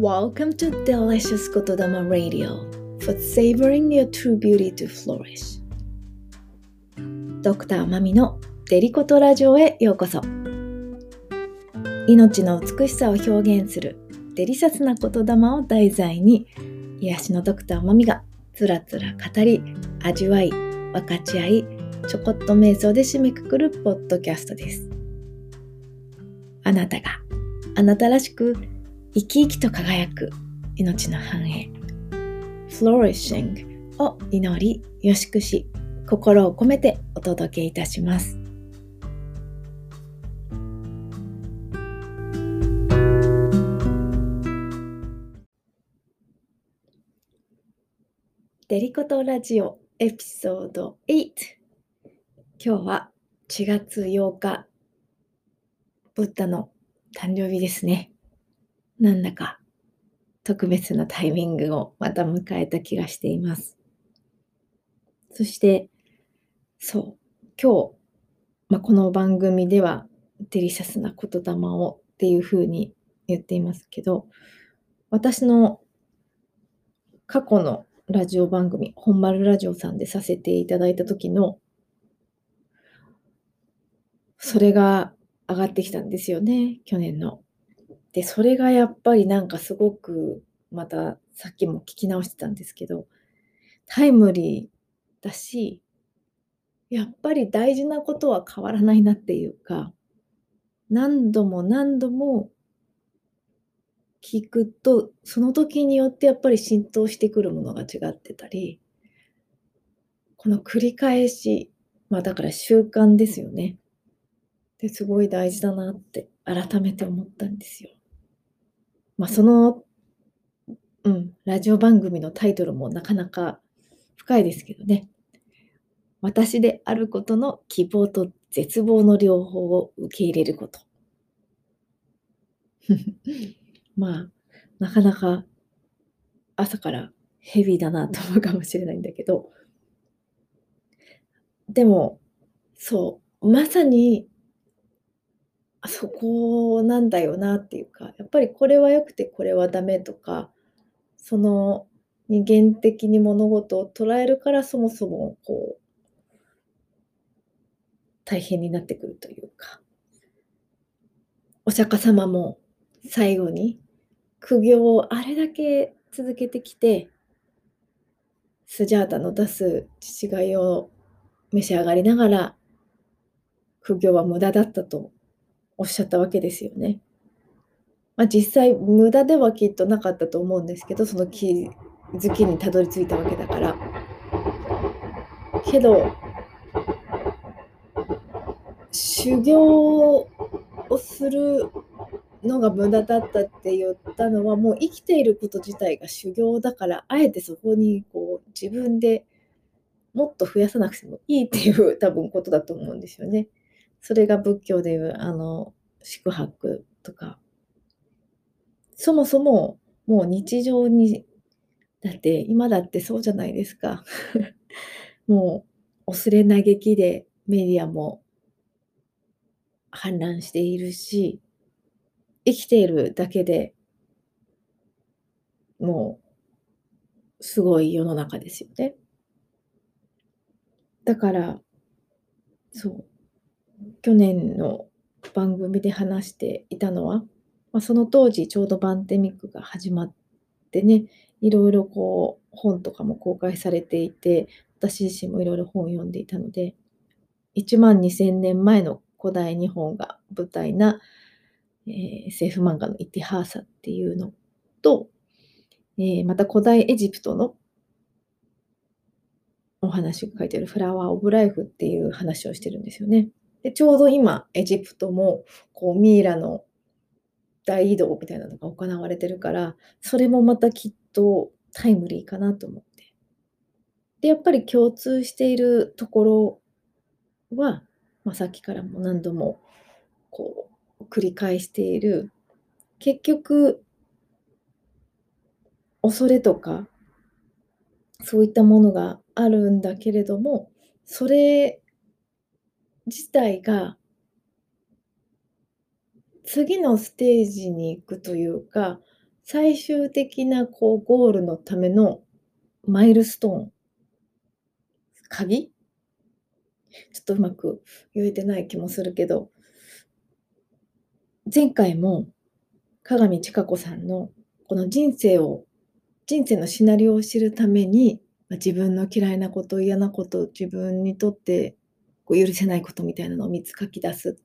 Welcome to Delicious 言霊 Radio for savoring your true beauty to flourish. ドクターマミのデリコトラジオへようこそ命の美しさを表現するデリシャスな言霊を題材に癒しのドクターマミがつらつら語り味わい分かち合いちょこっと瞑想で締めくくるポッドキャストですあなたがあなたらしく生き生きと輝く命の繁栄。Flourishing を祈りよしくし心を込めてお届けいたします。デリコトラジオエピソード8今日は4月8日ブッダの誕生日ですね。なんだか特別なタイミングをまた迎えた気がしていますそしてそう今日、まあ、この番組ではデリシャスな言霊をっていうふうに言っていますけど私の過去のラジオ番組、本丸ラジオさんでさせていただいた時の、それが上がってきたんですよね、去年の。で、それがやっぱりなんかすごく、またさっきも聞き直してたんですけど、タイムリーだし、やっぱり大事なことは変わらないなっていうか、何度も何度も聞くと、その時によってやっぱり浸透してくるものが違ってたり、この繰り返し、まあだから習慣ですよね。ですごい大事だなって改めて思ったんですよ。まあその、うん、ラジオ番組のタイトルもなかなか深いですけどね。私であることの希望と絶望の両方を受け入れること。まあ、なかなか朝からヘビーだなと思うかもしれないんだけど、でも、そう、まさに、あそこなんだよなっていうか、やっぱりこれは良くてこれはダメとか、その人間的に物事を捉えるからそもそもこう、大変になってくるというか、お釈迦様も最後に苦行をあれだけ続けてきて、スジャータの出す父がいを召し上がりながら、苦行は無駄だったとおっしゃったわけですよね。まあ、実際無駄ではきっとなかったと思うんですけど、その気づきにたどり着いたわけだから。けど、修行をするのが無駄だったって言ったのはもう生きていること自体が修行だからあえてそこにこう自分でもっと増やさなくてもいいっていう多分ことだと思うんですよね。それが仏教でいうあの宿泊とかそもそももう日常にだって今だってそうじゃないですか。もう恐れ嘆きでメディアも氾濫しているし生きているだけでもうすごい世の中ですよね。だからそう去年の番組で話していたのは、まあ、その当時ちょうどバンデミックが始まってねいろいろこう本とかも公開されていて私自身もいろいろ本を読んでいたので1万2000年前の古代日本が舞台なえー、政府漫画のイティハーサっていうのと、えー、また古代エジプトのお話が書いてあるフラワー・オブ・ライフっていう話をしてるんですよね。でちょうど今、エジプトもこうミイラの大移動みたいなのが行われてるから、それもまたきっとタイムリーかなと思って。で、やっぱり共通しているところは、まあ、さっきからも何度もこう繰り返している結局恐れとかそういったものがあるんだけれどもそれ自体が次のステージに行くというか最終的なこうゴールのためのマイルストーン鍵？ちょっとうまく言えてない気もするけど、前回も鏡千佳子さんのこの人生を人生のシナリオを知るために、自分の嫌いなこと、嫌なこと、自分にとってこう許せないことみたいなのを3つ書き出す。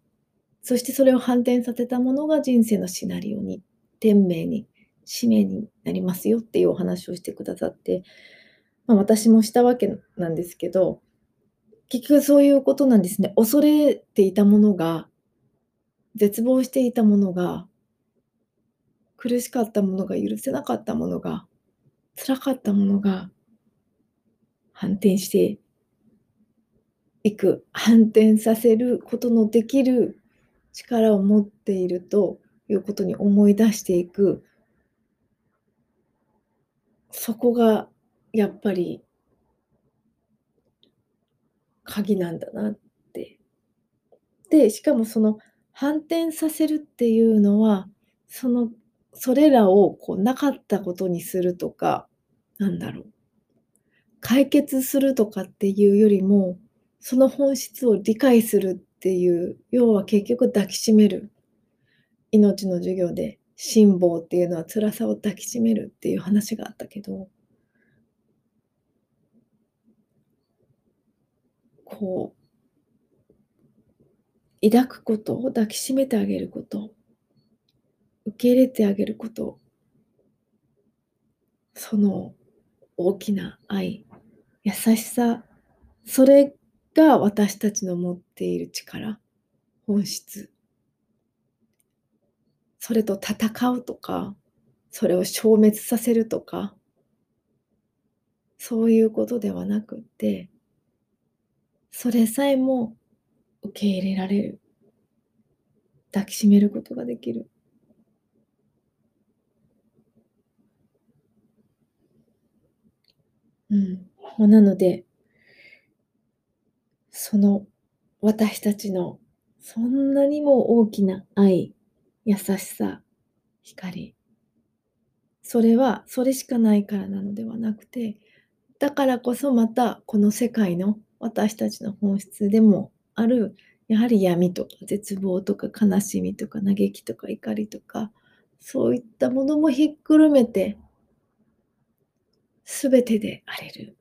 そしてそれを反転させたものが人生のシナリオに、天命に、使命になりますよっていうお話をしてくださって、まあ、私もしたわけなんですけど、結局そういうことなんですね。恐れていたものが、絶望していたものが、苦しかったものが、許せなかったものが、辛かったものが、反転していく、反転させることのできる力を持っているということに思い出していく。そこがやっぱり鍵なんだなって。で、しかもその反転させるっていうのは、そのそれらをこうなかったことにするとか、なんだろう。解決するとかっていうよりも、その本質を理解するっていう、要は結局抱きしめる。命の授業で辛抱っていうのは辛さを抱きしめるっていう話があったけど、こう、抱くことを抱きしめてあげること、受け入れてあげること、その大きな愛、優しさ、それが私たちの持っている力、本質。それと戦うとか、それを消滅させるとか、そういうことではなくって、それさえも受け入れられる。抱きしめることができる。うん。なのでその私たちのそんなにも大きな愛、優しさ、光。それはそれしかないからなのではなくて、だからこそまたこの世界の私たちの本質でもある、やはり闇とか絶望とか悲しみとか嘆きとか怒りとか、そういったものもひっくるめて、すべてであれる。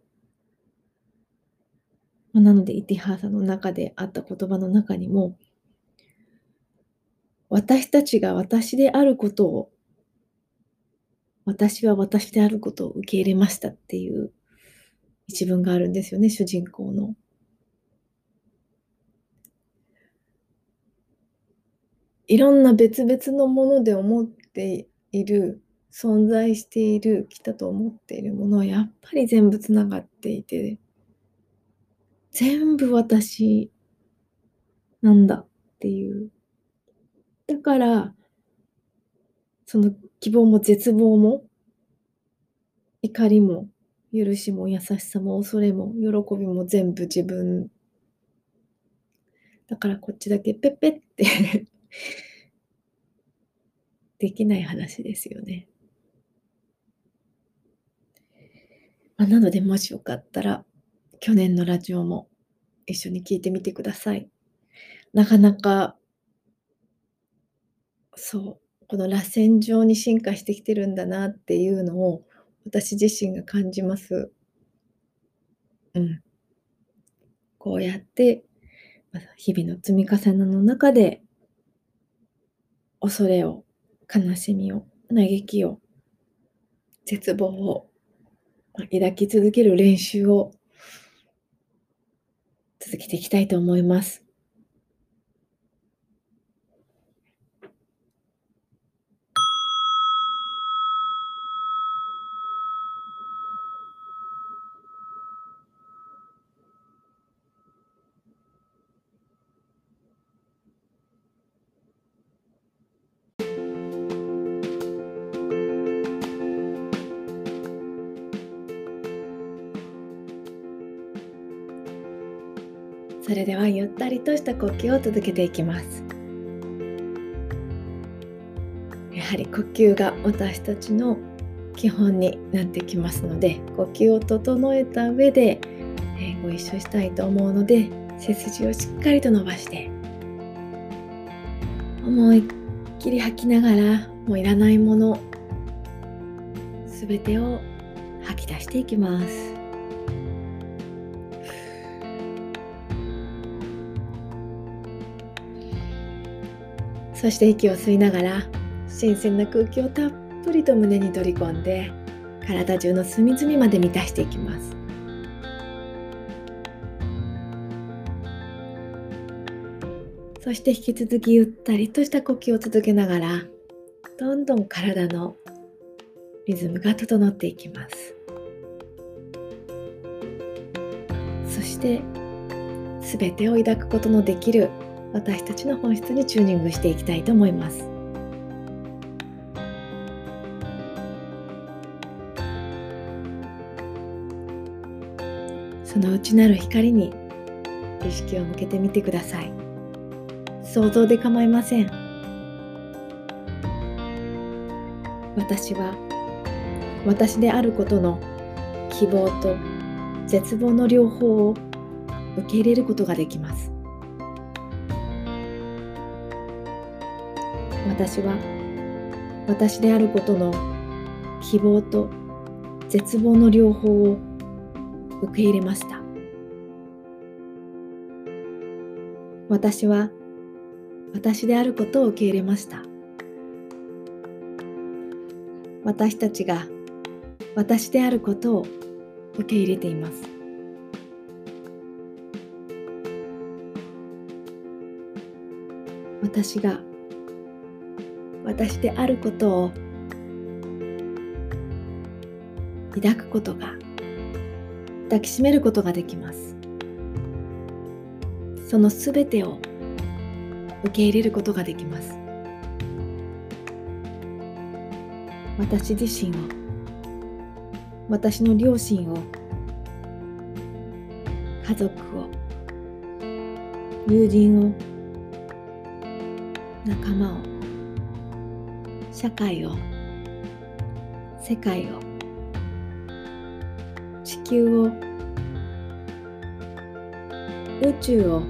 ま、なので、イティハーサの中であった言葉の中にも私たちが私であることを私は私であることを受け入れましたっていう一文があるんですよね、主人公の。いろんな別々のもので思っている、存在している、来たと思っているものはやっぱり全部つながっていて、全部私なんだっていう。だから、その希望も絶望も、怒りも許しも優しさも恐れも喜びも全部自分。だからこっちだけペッペッって できない話ですよね。まあ、なのでもしよかったら去年のラジオも一緒に聞いてみてください。なかなかそう、この螺旋状に進化してきてるんだなっていうのを私自身が感じます。うん。こうやって、日々の積み重ねの中で恐れを、悲しみを、嘆きを、絶望を、抱き続ける練習を続けていきたいと思います。それではゆったりとした呼吸を続けていきます。やはり呼吸が私たちの基本になってきますので呼吸を整えた上で、え、ご一緒したいと思うので背筋をしっかりと伸ばして思いっきり吐きながらもういらないものすべてを吐き出していきます。そして息を吸いながら新鮮な空気をたっぷりと胸に取り込んで体中の隅々まで満たしていきます。そして引き続きゆったりとした呼吸を続けながらどんどん体のリズムが整っていきます。そして全てを抱くことのできる私たちの本質にチューニングしていきたいと思います。その内なる光に意識を向けてみてください。想像で構いません。私は私であることの希望と絶望の両方を受け入れることができます。私は私であることの希望と絶望の両方を受け入れました。私は私であることを受け入れました。私たちが私であることを受け入れています。私が私であることを抱くことが抱きしめることができます。そのすべてを受け入れることができます。私自身を私の両親を家族を友人を仲間を社会を世界を地球を宇宙を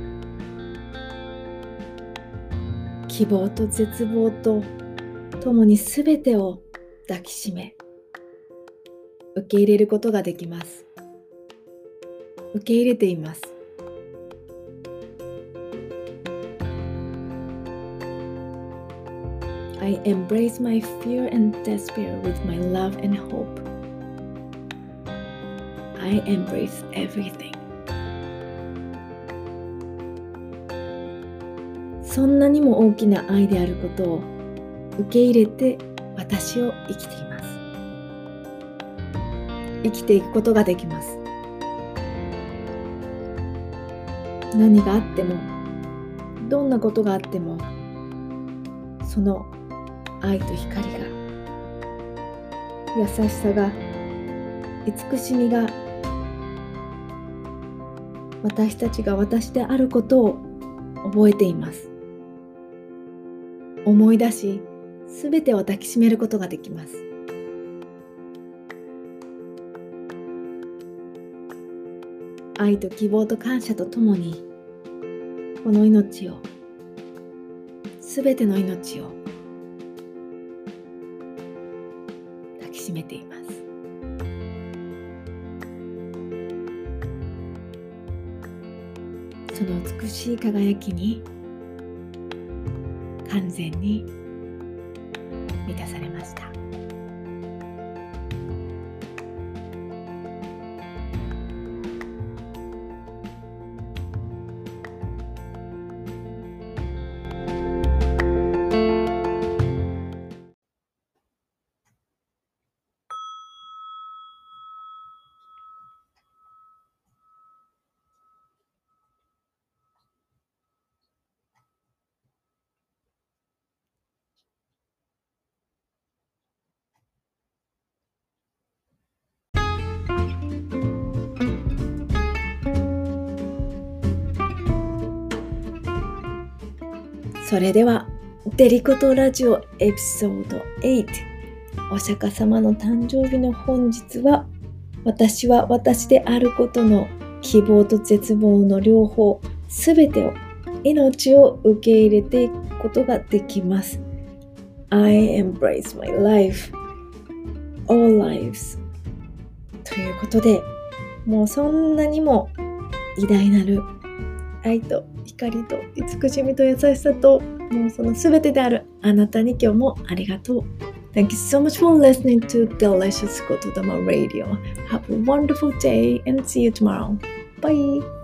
希望と絶望とともに全てを抱きしめ受け入れることができます。受け入れています。I embrace my fear and despair with my love and hope. I embrace everything. そんなにも大きな愛であることを受け入れて私を生きています生きていくことができます何があってもどんなことがあってもその愛と光が。優しさが慈しみが私たちが私であることを覚えています。思い出し全てを抱きしめることができます。愛と希望と感謝とともにこの命を全ての命をめています。その美しい輝きに完全に満たされました。それではデリコとラジオエピソード8お釈迦様の誕生日の本日は私は私であることの希望と絶望の両方すべてを命を受け入れていくことができます。I embrace my life all lives. ということでもうそんなにも偉大なる愛と光と慈しみと優しさともうその全てであるあなたに今日もありがとう。Thank you so much for listening to Delicious Kotodama Radio. Have a wonderful day and see you tomorrow. Bye.